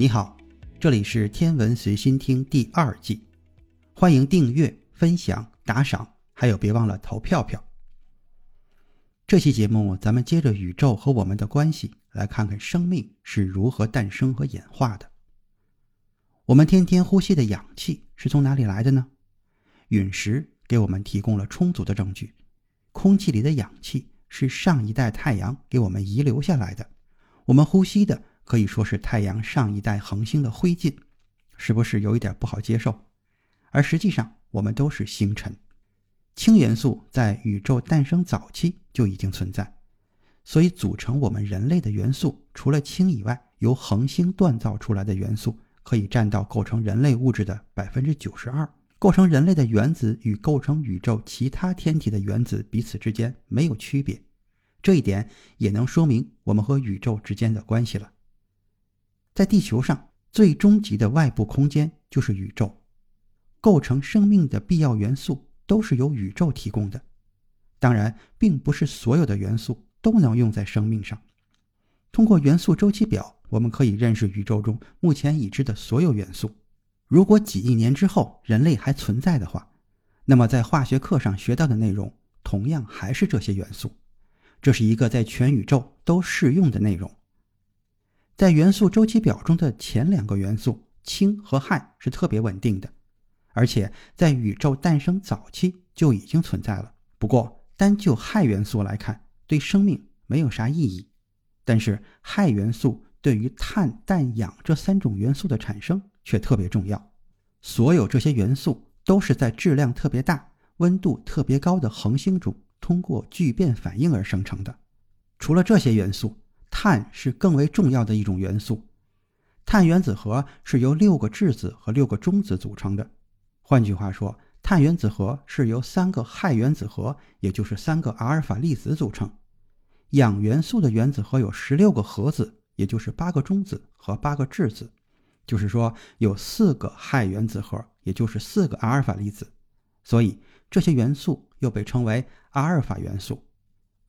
你好，这里是天文随心听第二季，欢迎订阅、分享、打赏，还有别忘了投票票。这期节目咱们接着宇宙和我们的关系，来看看生命是如何诞生和演化的。我们天天呼吸的氧气是从哪里来的呢？陨石给我们提供了充足的证据。空气里的氧气是上一代太阳给我们遗留下来的，我们呼吸的。可以说是太阳上一代恒星的灰烬，是不是有一点不好接受？而实际上，我们都是星辰。氢元素在宇宙诞生早期就已经存在，所以组成我们人类的元素，除了氢以外，由恒星锻造出来的元素可以占到构成人类物质的百分之九十二。构成人类的原子与构成宇宙其他天体的原子彼此之间没有区别，这一点也能说明我们和宇宙之间的关系了。在地球上最终极的外部空间就是宇宙，构成生命的必要元素都是由宇宙提供的。当然，并不是所有的元素都能用在生命上。通过元素周期表，我们可以认识宇宙中目前已知的所有元素。如果几亿年之后人类还存在的话，那么在化学课上学到的内容同样还是这些元素。这是一个在全宇宙都适用的内容。在元素周期表中的前两个元素氢和氦是特别稳定的，而且在宇宙诞生早期就已经存在了。不过，单就氦元素来看，对生命没有啥意义。但是，氦元素对于碳、氮、氧这三种元素的产生却特别重要。所有这些元素都是在质量特别大、温度特别高的恒星中通过聚变反应而生成的。除了这些元素。碳是更为重要的一种元素，碳原子核是由六个质子和六个中子组成的。换句话说，碳原子核是由三个氦原子核，也就是三个阿尔法粒子组成。氧元素的原子核有十六个核子，也就是八个中子和八个质子，就是说有四个氦原子核，也就是四个阿尔法粒子。所以这些元素又被称为阿尔法元素，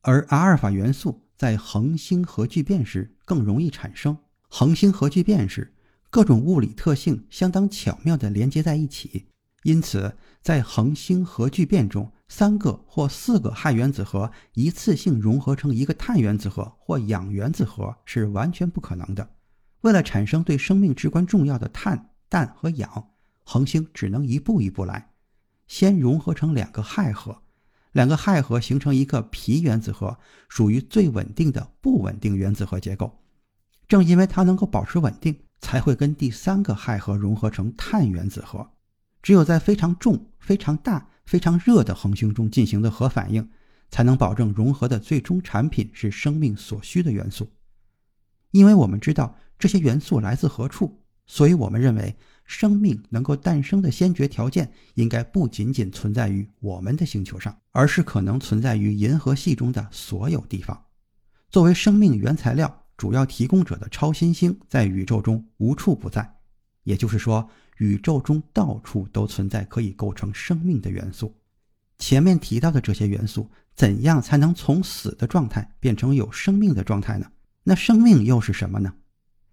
而阿尔法元素。在恒星核聚变时更容易产生。恒星核聚变时，各种物理特性相当巧妙地连接在一起，因此在恒星核聚变中，三个或四个氦原子核一次性融合成一个碳原子核或氧原子核是完全不可能的。为了产生对生命至关重要的碳、氮和氧，恒星只能一步一步来，先融合成两个氦核。两个氦核形成一个铍原子核，属于最稳定的不稳定原子核结构。正因为它能够保持稳定，才会跟第三个氦核融合成碳原子核。只有在非常重、非常大、非常热的恒星中进行的核反应，才能保证融合的最终产品是生命所需的元素。因为我们知道这些元素来自何处，所以我们认为。生命能够诞生的先决条件，应该不仅仅存在于我们的星球上，而是可能存在于银河系中的所有地方。作为生命原材料主要提供者的超新星，在宇宙中无处不在。也就是说，宇宙中到处都存在可以构成生命的元素。前面提到的这些元素，怎样才能从死的状态变成有生命的状态呢？那生命又是什么呢？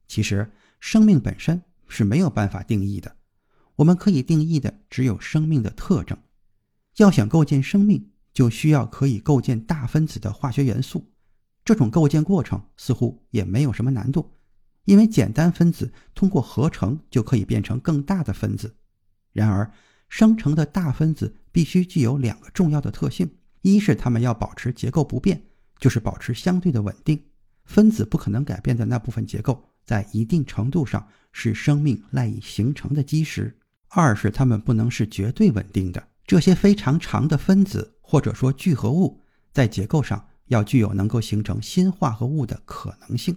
其实，生命本身。是没有办法定义的，我们可以定义的只有生命的特征。要想构建生命，就需要可以构建大分子的化学元素。这种构建过程似乎也没有什么难度，因为简单分子通过合成就可以变成更大的分子。然而，生成的大分子必须具有两个重要的特性：一是它们要保持结构不变，就是保持相对的稳定，分子不可能改变的那部分结构。在一定程度上是生命赖以形成的基石。二是它们不能是绝对稳定的。这些非常长的分子或者说聚合物，在结构上要具有能够形成新化合物的可能性。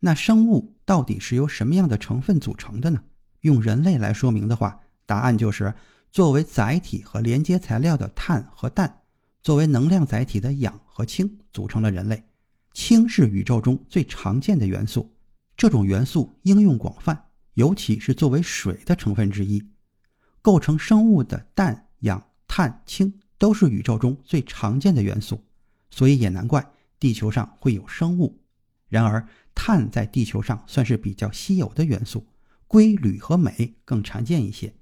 那生物到底是由什么样的成分组成的呢？用人类来说明的话，答案就是作为载体和连接材料的碳和氮，作为能量载体的氧和氢组成了人类。氢是宇宙中最常见的元素，这种元素应用广泛，尤其是作为水的成分之一。构成生物的氮、氧、碳、氢都是宇宙中最常见的元素，所以也难怪地球上会有生物。然而，碳在地球上算是比较稀有的元素，硅、铝和镁更常见一些。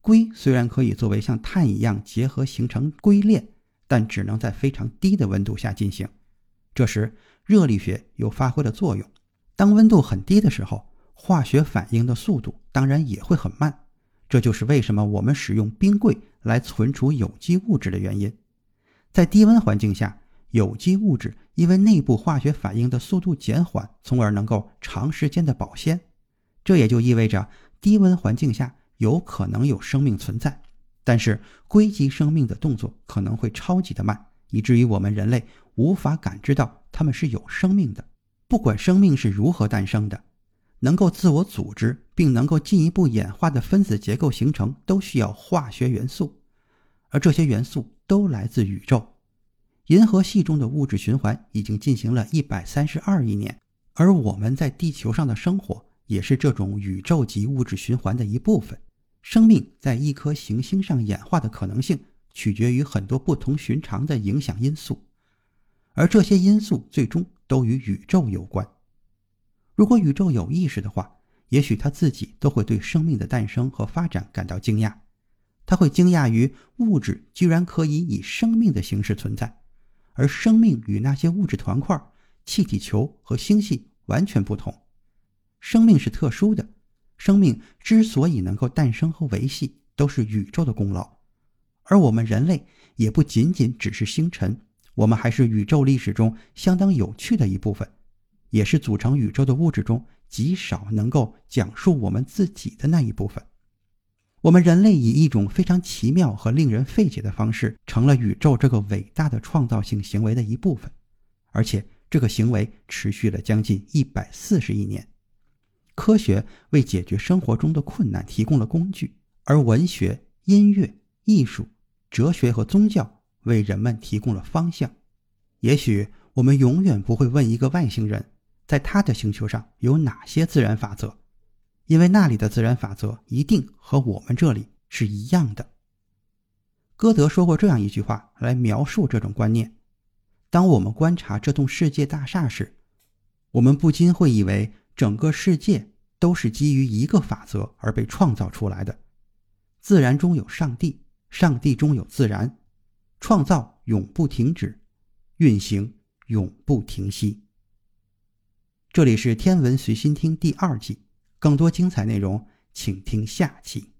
硅虽然可以作为像碳一样结合形成硅链，但只能在非常低的温度下进行。这时，热力学又发挥了作用。当温度很低的时候，化学反应的速度当然也会很慢。这就是为什么我们使用冰柜来存储有机物质的原因。在低温环境下，有机物质因为内部化学反应的速度减缓，从而能够长时间的保鲜。这也就意味着低温环境下有可能有生命存在，但是硅基生命的动作可能会超级的慢，以至于我们人类无法感知到它们是有生命的。不管生命是如何诞生的，能够自我组织并能够进一步演化的分子结构形成，都需要化学元素，而这些元素都来自宇宙。银河系中的物质循环已经进行了一百三十二亿年，而我们在地球上的生活也是这种宇宙级物质循环的一部分。生命在一颗行星上演化的可能性，取决于很多不同寻常的影响因素，而这些因素最终都与宇宙有关。如果宇宙有意识的话，也许他自己都会对生命的诞生和发展感到惊讶，他会惊讶于物质居然可以以生命的形式存在。而生命与那些物质团块、气体球和星系完全不同。生命是特殊的，生命之所以能够诞生和维系，都是宇宙的功劳。而我们人类也不仅仅只是星辰，我们还是宇宙历史中相当有趣的一部分，也是组成宇宙的物质中极少能够讲述我们自己的那一部分。我们人类以一种非常奇妙和令人费解的方式，成了宇宙这个伟大的创造性行为的一部分，而且这个行为持续了将近一百四十亿年。科学为解决生活中的困难提供了工具，而文学、音乐、艺术、哲学和宗教为人们提供了方向。也许我们永远不会问一个外星人，在他的星球上有哪些自然法则。因为那里的自然法则一定和我们这里是一样的。歌德说过这样一句话来描述这种观念：当我们观察这栋世界大厦时，我们不禁会以为整个世界都是基于一个法则而被创造出来的。自然中有上帝，上帝中有自然，创造永不停止，运行永不停息。这里是天文随心听第二季。更多精彩内容，请听下期。